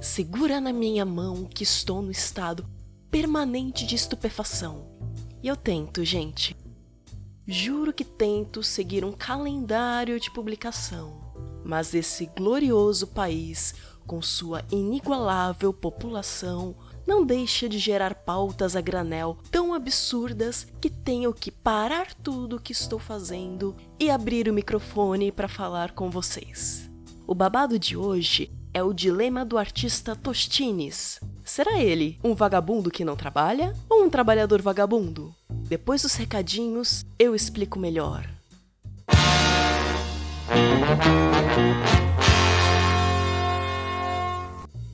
Segura na minha mão que estou no estado permanente de estupefação. E eu tento, gente. Juro que tento seguir um calendário de publicação. Mas esse glorioso país, com sua inigualável população, não deixa de gerar pautas a granel tão absurdas que tenho que parar tudo o que estou fazendo e abrir o microfone para falar com vocês. O babado de hoje é o dilema do artista Tostines. Será ele um vagabundo que não trabalha ou um trabalhador vagabundo? Depois dos recadinhos, eu explico melhor.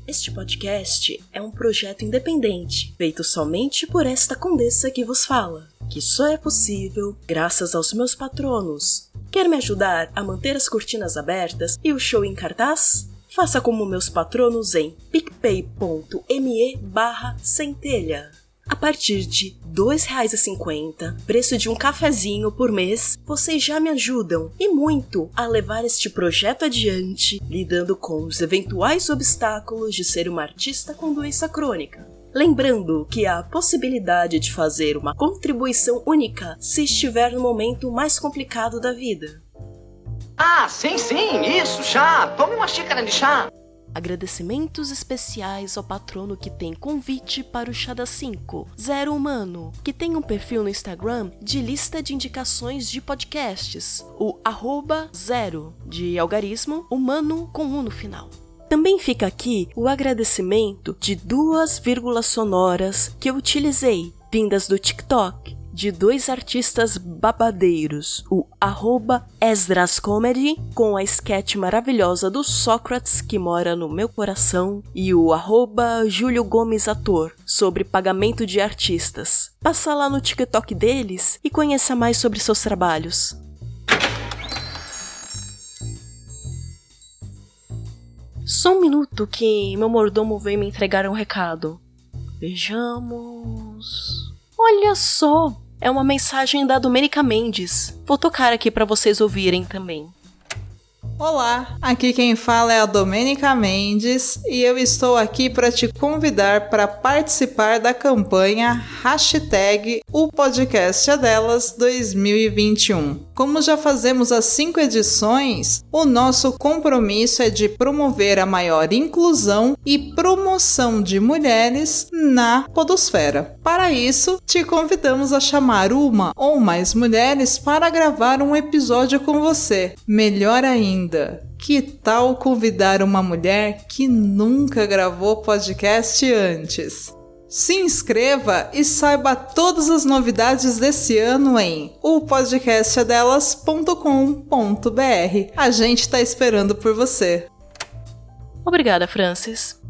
Este podcast é um projeto independente, feito somente por esta condessa que vos fala, que só é possível graças aos meus patronos. Quer me ajudar a manter as cortinas abertas e o show em cartaz? Faça como meus patronos em picpay.me barra centelha. A partir de R$ 2,50, preço de um cafezinho por mês, vocês já me ajudam e muito a levar este projeto adiante, lidando com os eventuais obstáculos de ser uma artista com doença crônica. Lembrando que há a possibilidade de fazer uma contribuição única se estiver no momento mais complicado da vida. Ah, sim, sim, isso, chá. Tome uma xícara de chá. Agradecimentos especiais ao patrono que tem convite para o Chá das 5, Zero Humano, que tem um perfil no Instagram de lista de indicações de podcasts, o arroba zero, de algarismo, humano com um no final. Também fica aqui o agradecimento de duas vírgulas sonoras que eu utilizei, vindas do TikTok, de dois artistas babadeiros, o arroba Esdras Comedy, com a sketch maravilhosa do Sócrates que mora no meu coração, e o arroba Júlio Gomes Ator, sobre pagamento de artistas. Passa lá no TikTok deles e conheça mais sobre seus trabalhos. Só um minuto que meu mordomo veio me entregar um recado. Vejamos. Olha só, é uma mensagem da Domenica Mendes. Vou tocar aqui para vocês ouvirem também. Olá, aqui quem fala é a Domênica Mendes e eu estou aqui para te convidar para participar da campanha hashtag o podcast é delas 2021. Como já fazemos as cinco edições, o nosso compromisso é de promover a maior inclusão e promoção de mulheres na podosfera. Para isso, te convidamos a chamar uma ou mais mulheres para gravar um episódio com você. Melhor ainda, que tal convidar uma mulher que nunca gravou podcast antes? Se inscreva e saiba todas as novidades desse ano em opodcastadelas.com.br. A gente está esperando por você. Obrigada, Francis.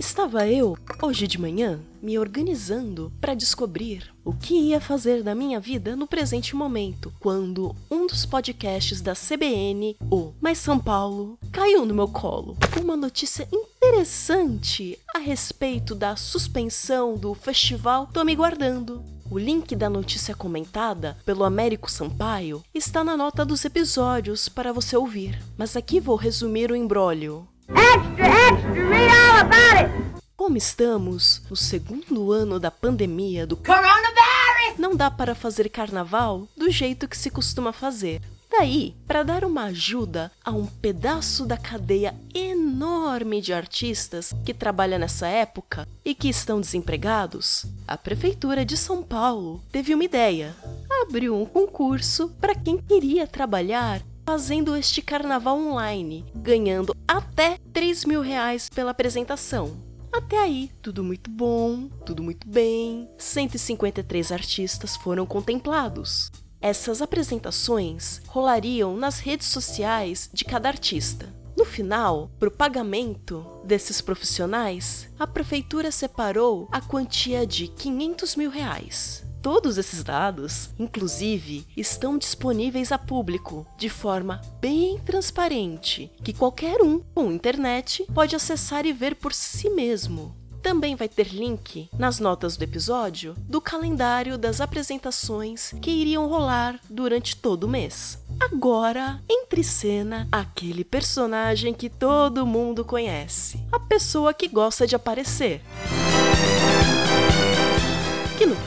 Estava eu, hoje de manhã, me organizando para descobrir o que ia fazer da minha vida no presente momento, quando um dos podcasts da CBN, o Mais São Paulo, caiu no meu colo. Uma notícia interessante a respeito da suspensão do festival Tô Me Guardando. O link da notícia comentada pelo Américo Sampaio está na nota dos episódios para você ouvir, mas aqui vou resumir o embrólio. Extra, extra, read all about it! Como estamos no segundo ano da pandemia do Coronavirus, não dá para fazer carnaval do jeito que se costuma fazer. Daí, para dar uma ajuda a um pedaço da cadeia enorme de artistas que trabalha nessa época e que estão desempregados, a Prefeitura de São Paulo teve uma ideia. Abriu um concurso para quem queria trabalhar fazendo este carnaval online, ganhando até 3 mil reais pela apresentação. Até aí, tudo muito bom, tudo muito bem. 153 artistas foram contemplados. Essas apresentações rolariam nas redes sociais de cada artista. No final, para o pagamento desses profissionais, a prefeitura separou a quantia de 500 mil reais. Todos esses dados, inclusive, estão disponíveis a público de forma bem transparente, que qualquer um com internet pode acessar e ver por si mesmo. Também vai ter link nas notas do episódio do calendário das apresentações que iriam rolar durante todo o mês. Agora, entre cena, aquele personagem que todo mundo conhece, a pessoa que gosta de aparecer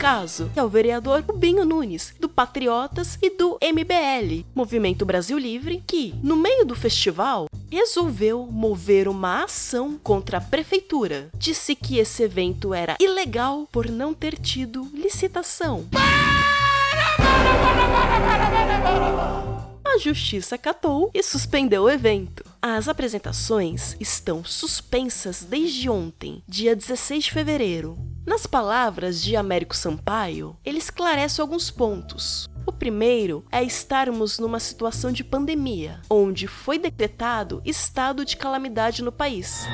caso é o vereador Rubinho Nunes, do Patriotas e do MBL, Movimento Brasil Livre, que, no meio do festival, resolveu mover uma ação contra a prefeitura. Disse que esse evento era ilegal por não ter tido licitação. A justiça catou e suspendeu o evento. As apresentações estão suspensas desde ontem, dia 16 de fevereiro. Nas palavras de Américo Sampaio, ele esclarece alguns pontos. O primeiro é estarmos numa situação de pandemia, onde foi decretado estado de calamidade no país.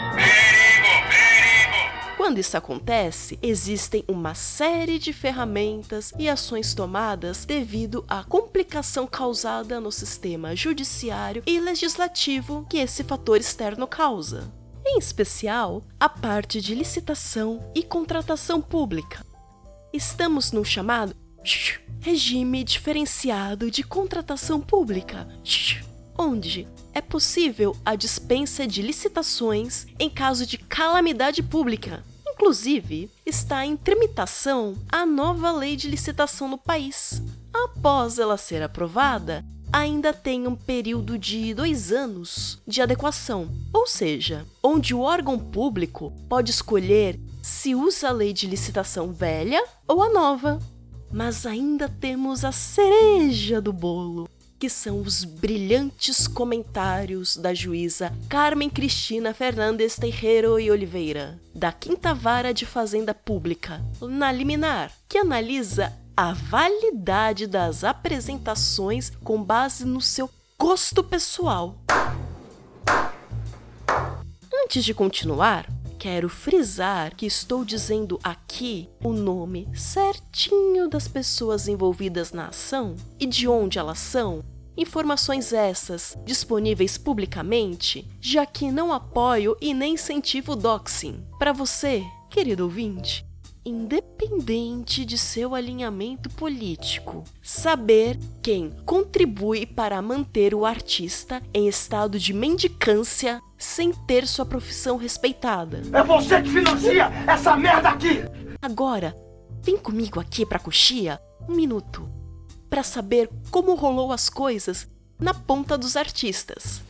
Quando isso acontece, existem uma série de ferramentas e ações tomadas devido à complicação causada no sistema judiciário e legislativo que esse fator externo causa em especial a parte de licitação e contratação pública. Estamos no chamado regime diferenciado de contratação pública, onde é possível a dispensa de licitações em caso de calamidade pública. Inclusive, está em tramitação a nova lei de licitação no país. Após ela ser aprovada, ainda tem um período de dois anos de adequação, ou seja, onde o órgão público pode escolher se usa a lei de licitação velha ou a nova. Mas ainda temos a cereja do bolo, que são os brilhantes comentários da juíza Carmen Cristina Fernandes Teixeiro e Oliveira, da Quinta Vara de Fazenda Pública, na liminar, que analisa a validade das apresentações com base no seu gosto pessoal. Antes de continuar, quero frisar que estou dizendo aqui o nome certinho das pessoas envolvidas na ação e de onde elas são. Informações essas disponíveis publicamente, já que não apoio e nem incentivo o doxing. Para você, querido ouvinte, independente de seu alinhamento político. Saber quem contribui para manter o artista em estado de mendicância sem ter sua profissão respeitada. É você que financia essa merda aqui! Agora, vem comigo aqui para Coxia um minuto para saber como rolou as coisas na ponta dos artistas.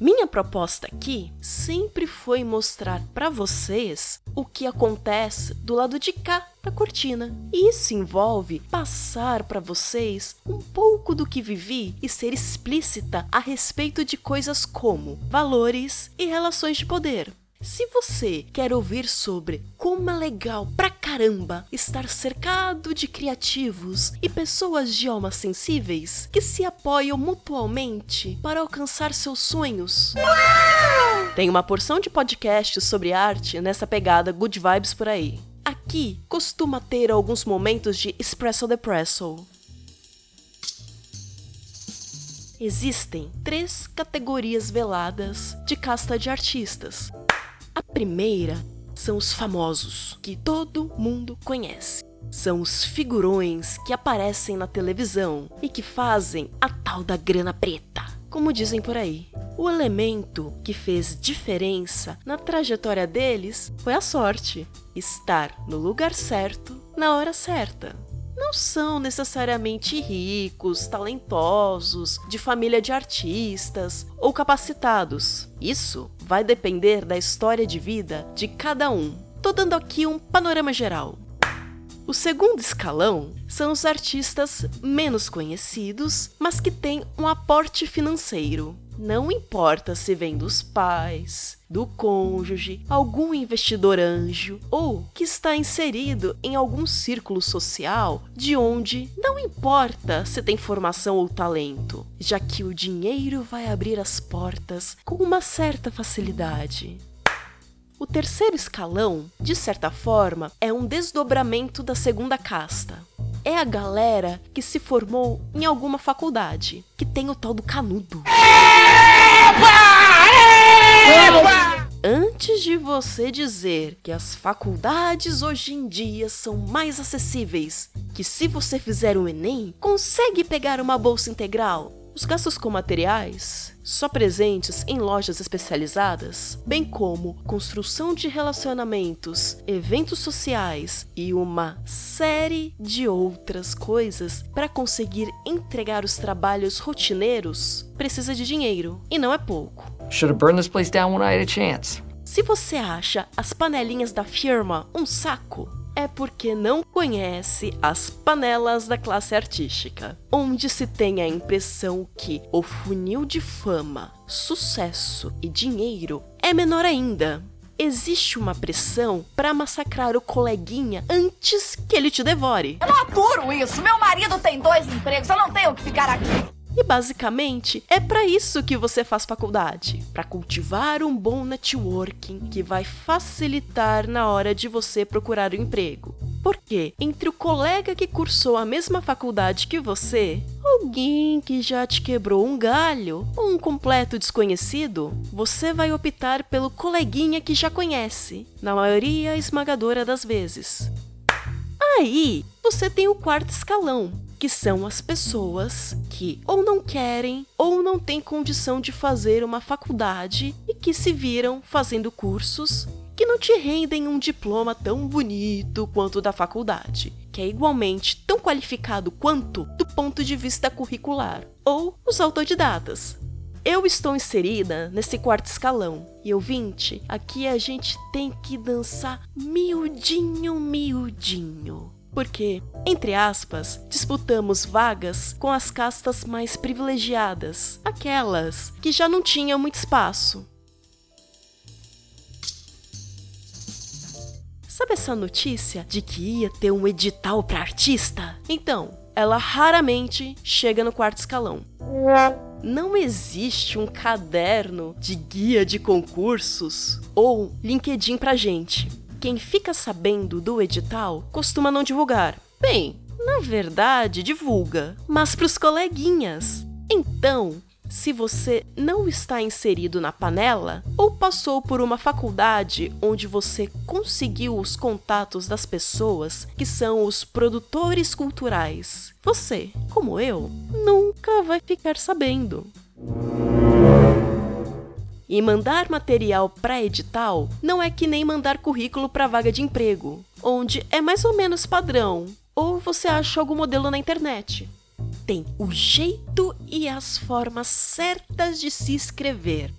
Minha proposta aqui sempre foi mostrar para vocês o que acontece do lado de cá da cortina. Isso envolve passar para vocês um pouco do que vivi e ser explícita a respeito de coisas como valores e relações de poder. Se você quer ouvir sobre como é legal pra caramba estar cercado de criativos e pessoas de almas sensíveis que se apoiam mutualmente para alcançar seus sonhos, tem uma porção de podcasts sobre arte nessa pegada good vibes por aí. Aqui costuma ter alguns momentos de espresso depresso. Existem três categorias veladas de casta de artistas primeira são os famosos, que todo mundo conhece. São os figurões que aparecem na televisão e que fazem a tal da grana preta, como dizem por aí. O elemento que fez diferença na trajetória deles foi a sorte, estar no lugar certo na hora certa não são necessariamente ricos, talentosos, de família de artistas ou capacitados. Isso vai depender da história de vida de cada um. Tô dando aqui um panorama geral. O segundo escalão são os artistas menos conhecidos, mas que têm um aporte financeiro. Não importa se vem dos pais, do cônjuge, algum investidor anjo ou que está inserido em algum círculo social de onde não importa se tem formação ou talento, já que o dinheiro vai abrir as portas com uma certa facilidade. O terceiro escalão, de certa forma, é um desdobramento da segunda casta. É a galera que se formou em alguma faculdade, que tem o tal do canudo. Antes de você dizer que as faculdades hoje em dia são mais acessíveis, que se você fizer o Enem, consegue pegar uma bolsa integral, os gastos com materiais, só presentes em lojas especializadas, bem como construção de relacionamentos, eventos sociais e uma série de outras coisas para conseguir entregar os trabalhos rotineiros, precisa de dinheiro, e não é pouco. Should have burned this place down when I had a chance. Se você acha as panelinhas da firma um saco, é porque não conhece as panelas da classe artística, onde se tem a impressão que o funil de fama, sucesso e dinheiro é menor ainda. Existe uma pressão para massacrar o coleguinha antes que ele te devore. Eu não aturo isso. Meu marido tem dois empregos, eu não tenho que ficar aqui. E basicamente é para isso que você faz faculdade, para cultivar um bom networking que vai facilitar na hora de você procurar um emprego. Porque entre o colega que cursou a mesma faculdade que você, alguém que já te quebrou um galho ou um completo desconhecido, você vai optar pelo coleguinha que já conhece, na maioria esmagadora das vezes. Aí, você tem o quarto escalão, que são as pessoas que ou não querem ou não têm condição de fazer uma faculdade e que se viram fazendo cursos que não te rendem um diploma tão bonito quanto o da faculdade, que é igualmente tão qualificado quanto do ponto de vista curricular, ou os autodidatas. Eu estou inserida nesse quarto escalão. E ouvinte, aqui a gente tem que dançar miudinho, miudinho porque, entre aspas, disputamos vagas com as castas mais privilegiadas, aquelas que já não tinham muito espaço. Sabe essa notícia de que ia ter um edital para artista? Então, ela raramente chega no quarto escalão. Não existe um caderno de guia de concursos ou LinkedIn pra gente. Quem fica sabendo do edital costuma não divulgar. Bem, na verdade, divulga, mas para os coleguinhas. Então, se você não está inserido na panela ou passou por uma faculdade onde você conseguiu os contatos das pessoas que são os produtores culturais, você, como eu, nunca vai ficar sabendo. E mandar material para edital não é que nem mandar currículo para vaga de emprego, onde é mais ou menos padrão, ou você acha algum modelo na internet. Tem o jeito e as formas certas de se inscrever.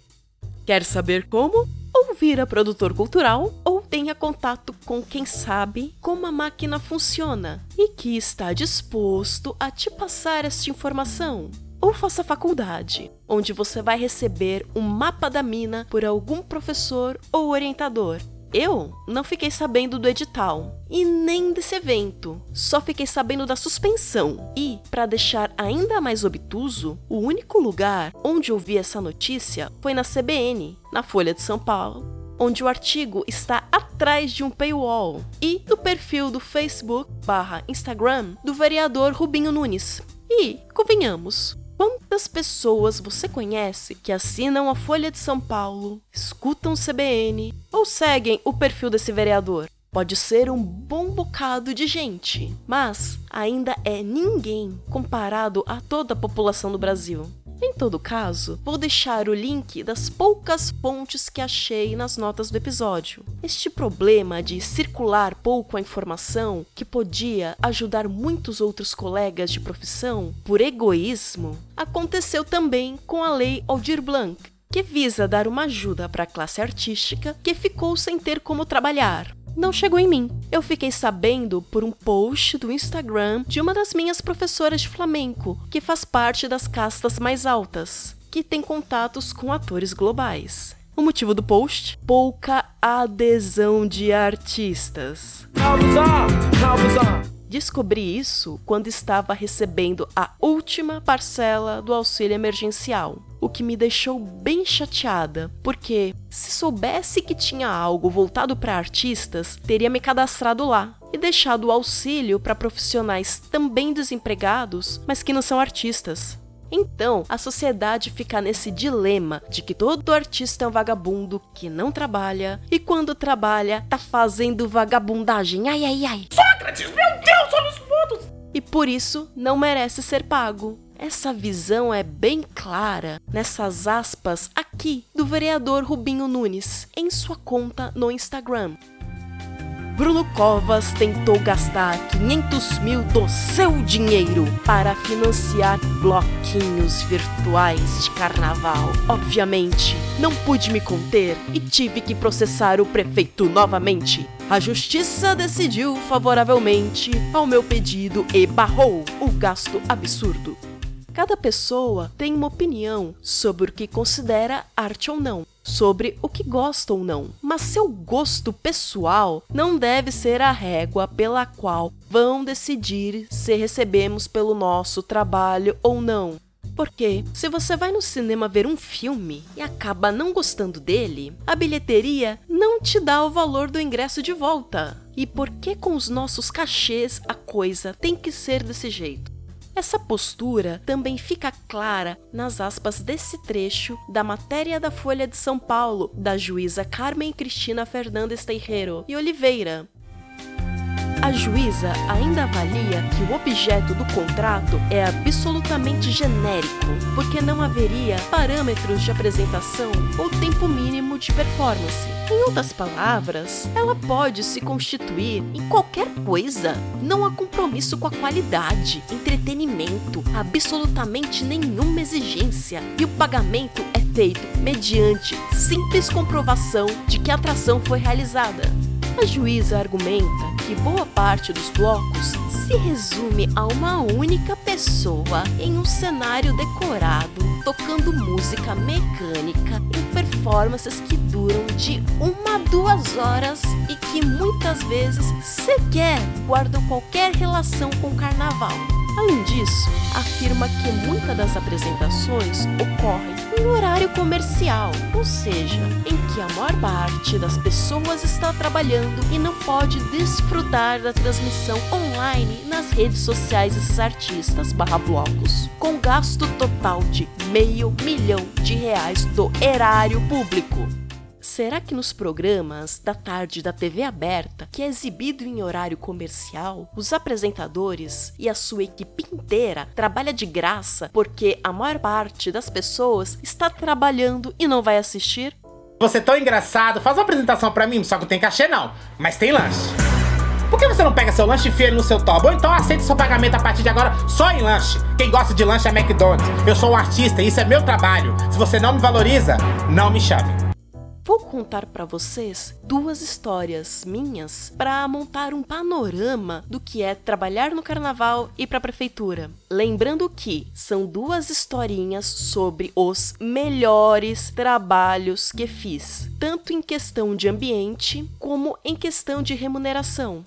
Quer saber como? Ou vira produtor cultural, ou tenha contato com quem sabe como a máquina funciona e que está disposto a te passar esta informação ou faça faculdade, onde você vai receber um mapa da mina por algum professor ou orientador. Eu não fiquei sabendo do edital e nem desse evento, só fiquei sabendo da suspensão. E, para deixar ainda mais obtuso, o único lugar onde eu vi essa notícia foi na CBN, na Folha de São Paulo, onde o artigo está atrás de um paywall, e no perfil do Facebook barra Instagram do vereador Rubinho Nunes. E, convenhamos, Quantas pessoas você conhece que assinam a Folha de São Paulo, escutam o CBN ou seguem o perfil desse vereador? Pode ser um bom bocado de gente, mas ainda é ninguém comparado a toda a população do Brasil. Em todo caso, vou deixar o link das poucas fontes que achei nas notas do episódio. Este problema de circular pouco a informação, que podia ajudar muitos outros colegas de profissão, por egoísmo, aconteceu também com a Lei Aldir Blanc, que visa dar uma ajuda para a classe artística que ficou sem ter como trabalhar não chegou em mim. Eu fiquei sabendo por um post do Instagram de uma das minhas professoras de flamenco, que faz parte das castas mais altas. que tem contatos com atores globais. O motivo do post? Pouca adesão de artistas. Descobri isso quando estava recebendo a última parcela do auxílio emergencial, o que me deixou bem chateada, porque se soubesse que tinha algo voltado para artistas, teria me cadastrado lá e deixado o auxílio para profissionais também desempregados, mas que não são artistas. Então, a sociedade fica nesse dilema de que todo artista é um vagabundo que não trabalha e quando trabalha tá fazendo vagabundagem. Ai ai ai. Sócrates, meu Deus, olha os pontos! E por isso não merece ser pago. Essa visão é bem clara nessas aspas aqui do vereador Rubinho Nunes em sua conta no Instagram. Bruno Covas tentou gastar 500 mil do seu dinheiro para financiar bloquinhos virtuais de carnaval. Obviamente, não pude me conter e tive que processar o prefeito novamente. A justiça decidiu favoravelmente ao meu pedido e barrou o gasto absurdo. Cada pessoa tem uma opinião sobre o que considera arte ou não, sobre o que gosta ou não, mas seu gosto pessoal não deve ser a régua pela qual vão decidir se recebemos pelo nosso trabalho ou não. Porque se você vai no cinema ver um filme e acaba não gostando dele, a bilheteria não te dá o valor do ingresso de volta. E por que com os nossos cachês a coisa tem que ser desse jeito? Essa postura também fica clara nas aspas desse trecho da matéria da Folha de São Paulo, da juíza Carmen Cristina Fernandes Teijeiro e Oliveira, a juíza ainda avalia que o objeto do contrato é absolutamente genérico, porque não haveria parâmetros de apresentação ou tempo mínimo de performance. Em outras palavras, ela pode se constituir em qualquer coisa. Não há compromisso com a qualidade, entretenimento, absolutamente nenhuma exigência, e o pagamento é feito mediante simples comprovação de que a atração foi realizada. A juíza argumenta que boa parte dos blocos se resume a uma única pessoa em um cenário decorado, tocando música mecânica em performances que duram de uma a duas horas e que muitas vezes sequer guardam qualquer relação com o carnaval. Além disso, afirma que muitas das apresentações ocorrem em horário comercial, ou seja, em que a maior parte das pessoas está trabalhando e não pode desfrutar da transmissão online nas redes sociais desses artistas barra blocos, com gasto total de meio milhão de reais do erário público. Será que nos programas da tarde da TV aberta, que é exibido em horário comercial, os apresentadores e a sua equipe inteira trabalha de graça porque a maior parte das pessoas está trabalhando e não vai assistir? Você é tão engraçado, faz uma apresentação pra mim, só que não tem cachê não, mas tem lanche. Por que você não pega seu lanche ele no seu toba? Ou então aceita seu pagamento a partir de agora só em lanche. Quem gosta de lanche é McDonald's. Eu sou um artista e isso é meu trabalho. Se você não me valoriza, não me chame. Vou contar para vocês duas histórias minhas para montar um panorama do que é trabalhar no carnaval e para a prefeitura. Lembrando que são duas historinhas sobre os melhores trabalhos que fiz, tanto em questão de ambiente como em questão de remuneração.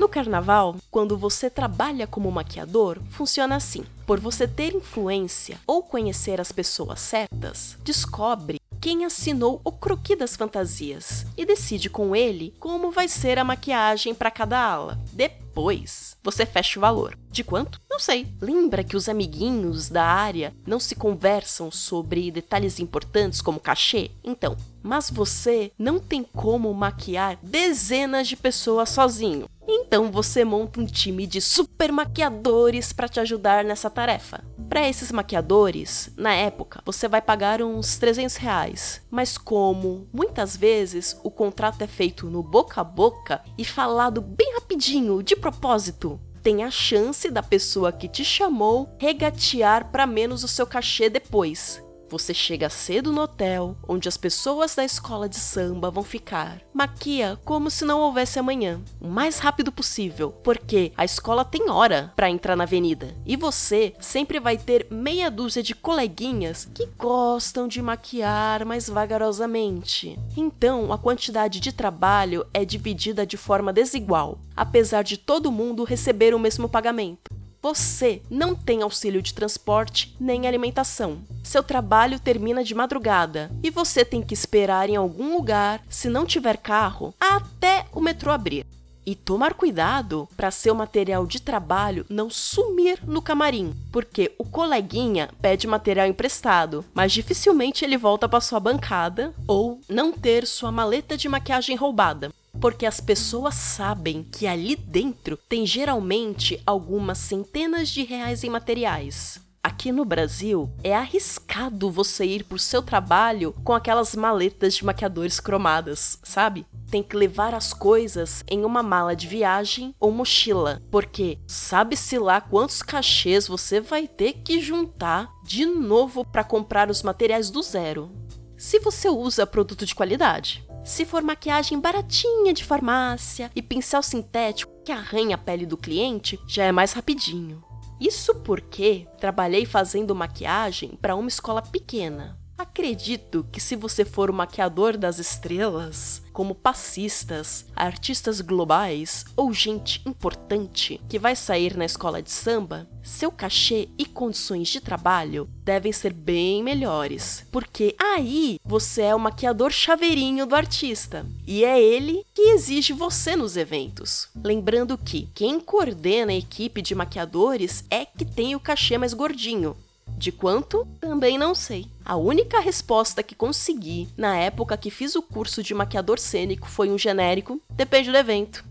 No carnaval, quando você trabalha como maquiador, funciona assim. Por você ter influência ou conhecer as pessoas certas, descobre quem assinou o croquis das fantasias e decide com ele como vai ser a maquiagem para cada ala. Depois, você fecha o valor. De quanto? Não sei. Lembra que os amiguinhos da área não se conversam sobre detalhes importantes como cachê? Então, mas você não tem como maquiar dezenas de pessoas sozinho. Então você monta um time de super maquiadores para te ajudar nessa tarefa. Para esses maquiadores, na época, você vai pagar uns 300 reais. Mas como muitas vezes o contrato é feito no boca a boca e falado bem rapidinho, de propósito, tem a chance da pessoa que te chamou regatear para menos o seu cachê depois. Você chega cedo no hotel, onde as pessoas da escola de samba vão ficar. Maquia como se não houvesse amanhã, o mais rápido possível, porque a escola tem hora para entrar na avenida. E você sempre vai ter meia dúzia de coleguinhas que gostam de maquiar mais vagarosamente. Então, a quantidade de trabalho é dividida de forma desigual, apesar de todo mundo receber o mesmo pagamento. Você não tem auxílio de transporte nem alimentação. Seu trabalho termina de madrugada e você tem que esperar em algum lugar, se não tiver carro, até o metrô abrir. E tomar cuidado para seu material de trabalho não sumir no camarim, porque o coleguinha pede material emprestado, mas dificilmente ele volta para sua bancada ou não ter sua maleta de maquiagem roubada porque as pessoas sabem que ali dentro tem geralmente algumas centenas de reais em materiais. Aqui no Brasil, é arriscado você ir pro seu trabalho com aquelas maletas de maquiadores cromadas, sabe? Tem que levar as coisas em uma mala de viagem ou mochila, porque sabe-se lá quantos cachês você vai ter que juntar de novo para comprar os materiais do zero. Se você usa produto de qualidade, se for maquiagem baratinha de farmácia e pincel sintético que arranha a pele do cliente, já é mais rapidinho. Isso porque trabalhei fazendo maquiagem para uma escola pequena. Acredito que se você for o maquiador das estrelas, como passistas, artistas globais ou gente importante que vai sair na escola de samba, seu cachê e condições de trabalho devem ser bem melhores, porque aí você é o maquiador chaveirinho do artista e é ele que exige você nos eventos. Lembrando que quem coordena a equipe de maquiadores é que tem o cachê mais gordinho, de quanto? Também não sei. A única resposta que consegui na época que fiz o curso de maquiador cênico foi um genérico: depende do evento.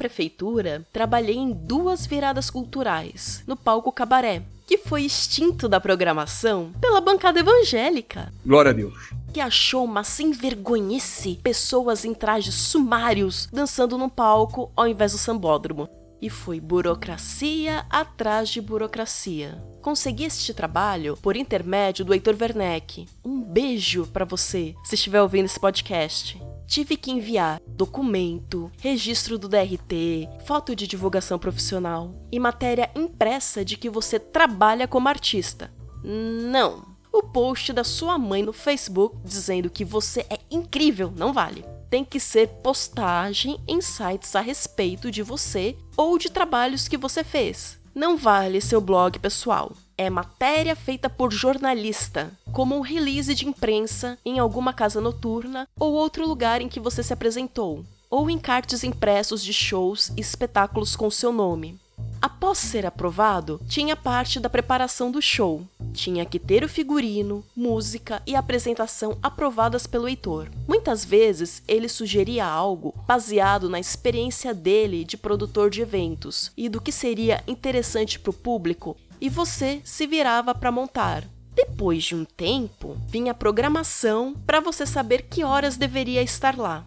Prefeitura, trabalhei em duas viradas culturais, no palco Cabaré, que foi extinto da programação pela bancada evangélica. Glória a Deus. Que achou uma sem vergonhice pessoas em trajes sumários dançando no palco ao invés do sambódromo. E foi burocracia atrás de burocracia. Consegui este trabalho por intermédio do Heitor Werneck. Um beijo para você, se estiver ouvindo esse podcast tive que enviar documento, registro do DRT, foto de divulgação profissional e matéria impressa de que você trabalha como artista. Não. O post da sua mãe no Facebook dizendo que você é incrível não vale. Tem que ser postagem em sites a respeito de você ou de trabalhos que você fez. Não vale seu blog pessoal é matéria feita por jornalista, como um release de imprensa em alguma casa noturna ou outro lugar em que você se apresentou, ou encartes impressos de shows e espetáculos com seu nome. Após ser aprovado, tinha parte da preparação do show. Tinha que ter o figurino, música e apresentação aprovadas pelo Heitor. Muitas vezes ele sugeria algo baseado na experiência dele de produtor de eventos e do que seria interessante para o público e você se virava para montar. Depois de um tempo, vinha a programação para você saber que horas deveria estar lá.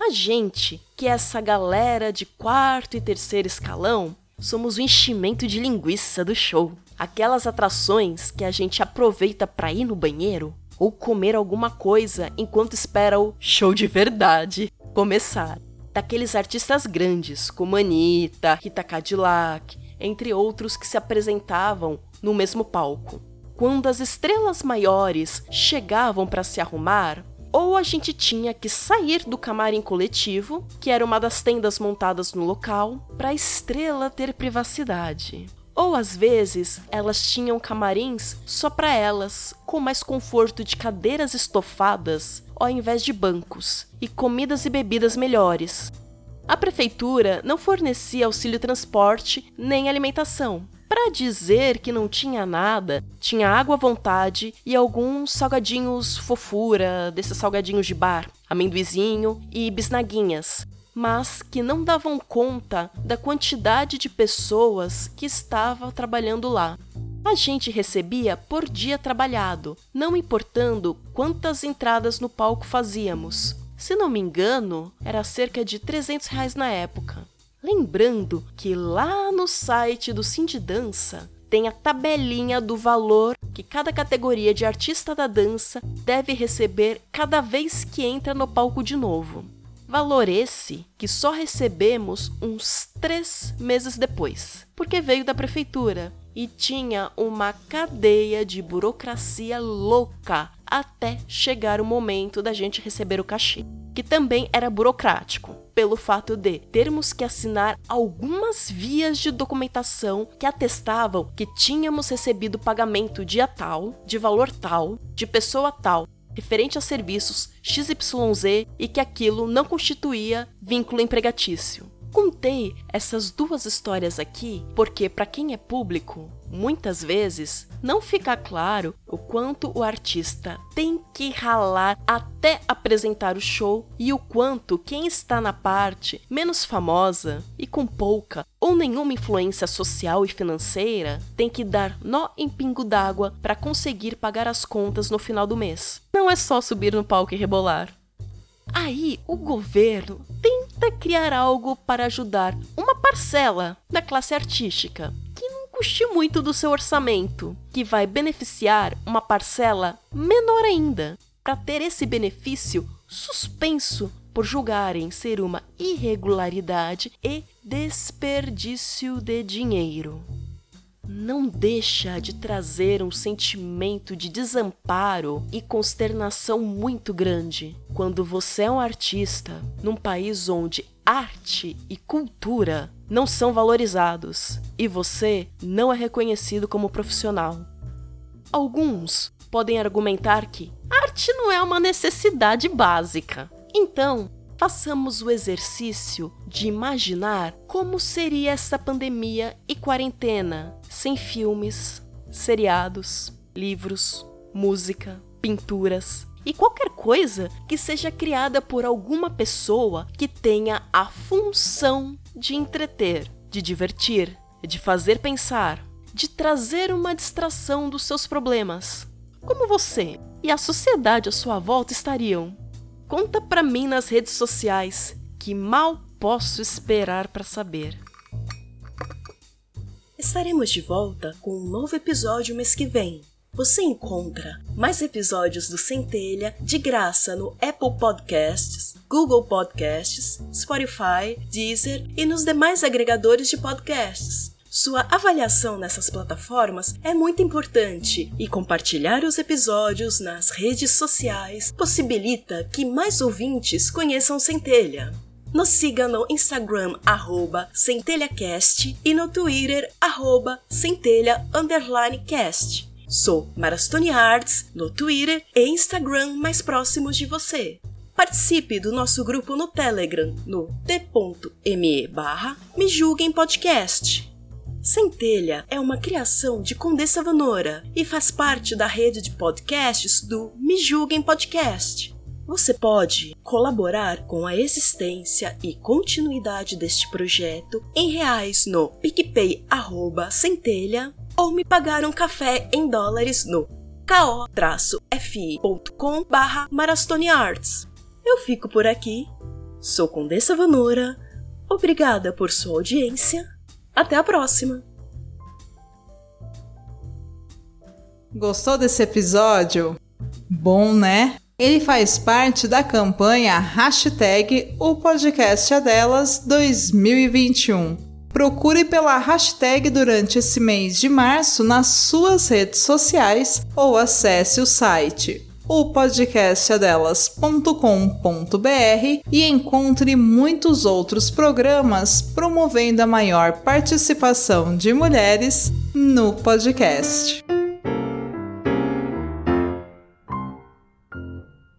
A gente, que é essa galera de quarto e terceiro escalão, somos o enchimento de linguiça do show. Aquelas atrações que a gente aproveita para ir no banheiro ou comer alguma coisa enquanto espera o show de verdade começar. Daqueles artistas grandes como Anitta, Rita Cadillac, entre outros que se apresentavam no mesmo palco. Quando as estrelas maiores chegavam para se arrumar, ou a gente tinha que sair do camarim coletivo, que era uma das tendas montadas no local, para a estrela ter privacidade. Ou às vezes elas tinham camarins só para elas, com mais conforto de cadeiras estofadas ao invés de bancos, e comidas e bebidas melhores, a prefeitura não fornecia auxílio transporte nem alimentação. Para dizer que não tinha nada, tinha água à vontade e alguns salgadinhos fofura, desses salgadinhos de bar, amendoizinho e bisnaguinhas, mas que não davam conta da quantidade de pessoas que estava trabalhando lá. A gente recebia por dia trabalhado, não importando quantas entradas no palco fazíamos. Se não me engano, era cerca de 300 reais na época. Lembrando que lá no site do Cindy Dança tem a tabelinha do valor que cada categoria de artista da dança deve receber cada vez que entra no palco de novo. Valor esse que só recebemos uns três meses depois, porque veio da prefeitura e tinha uma cadeia de burocracia louca até chegar o momento da gente receber o cachê, que também era burocrático, pelo fato de termos que assinar algumas vias de documentação que atestavam que tínhamos recebido pagamento dia tal, de valor tal, de pessoa tal, referente a serviços XYZ e que aquilo não constituía vínculo empregatício. Contei essas duas histórias aqui porque, para quem é público, muitas vezes não fica claro quanto o artista tem que ralar até apresentar o show e o quanto quem está na parte menos famosa e com pouca ou nenhuma influência social e financeira tem que dar nó em pingo d'água para conseguir pagar as contas no final do mês. Não é só subir no palco e rebolar. Aí o governo tenta criar algo para ajudar uma parcela da classe artística custe muito do seu orçamento, que vai beneficiar uma parcela menor ainda, para ter esse benefício suspenso por julgarem ser uma irregularidade e desperdício de dinheiro. Não deixa de trazer um sentimento de desamparo e consternação muito grande. Quando você é um artista num país onde arte e cultura não são valorizados e você não é reconhecido como profissional. Alguns podem argumentar que arte não é uma necessidade básica. Então, façamos o exercício de imaginar como seria essa pandemia e quarentena sem filmes, seriados, livros, música, pinturas e qualquer coisa que seja criada por alguma pessoa que tenha a função de entreter, de divertir, de fazer pensar, de trazer uma distração dos seus problemas. Como você e a sociedade à sua volta estariam? Conta pra mim nas redes sociais, que mal posso esperar para saber. Estaremos de volta com um novo episódio mês que vem. Você encontra mais episódios do Centelha de graça no Apple Podcasts, Google Podcasts, Spotify, Deezer e nos demais agregadores de podcasts. Sua avaliação nessas plataformas é muito importante e compartilhar os episódios nas redes sociais possibilita que mais ouvintes conheçam Centelha. Nos siga no Instagram, arroba centelhacast e no Twitter, arroba centelha_cast. Sou Marastoni Arts no Twitter e Instagram mais próximos de você. Participe do nosso grupo no Telegram no t.me barra Me Julguem Podcast. Centelha é uma criação de Condessa Vanora e faz parte da rede de podcasts do Me Julguem Podcast. Você pode colaborar com a existência e continuidade deste projeto em reais no PicPay Centelha ou me pagar um café em dólares no ko-fi.com barra. Eu fico por aqui. Sou Condessa Vanora. Obrigada por sua audiência até a próxima! Gostou desse episódio? Bom, né? Ele faz parte da campanha hashtag O Podcast é Delas 2021. Procure pela hashtag durante esse mês de março nas suas redes sociais ou acesse o site o podcastadelas.com.br e encontre muitos outros programas promovendo a maior participação de mulheres no podcast.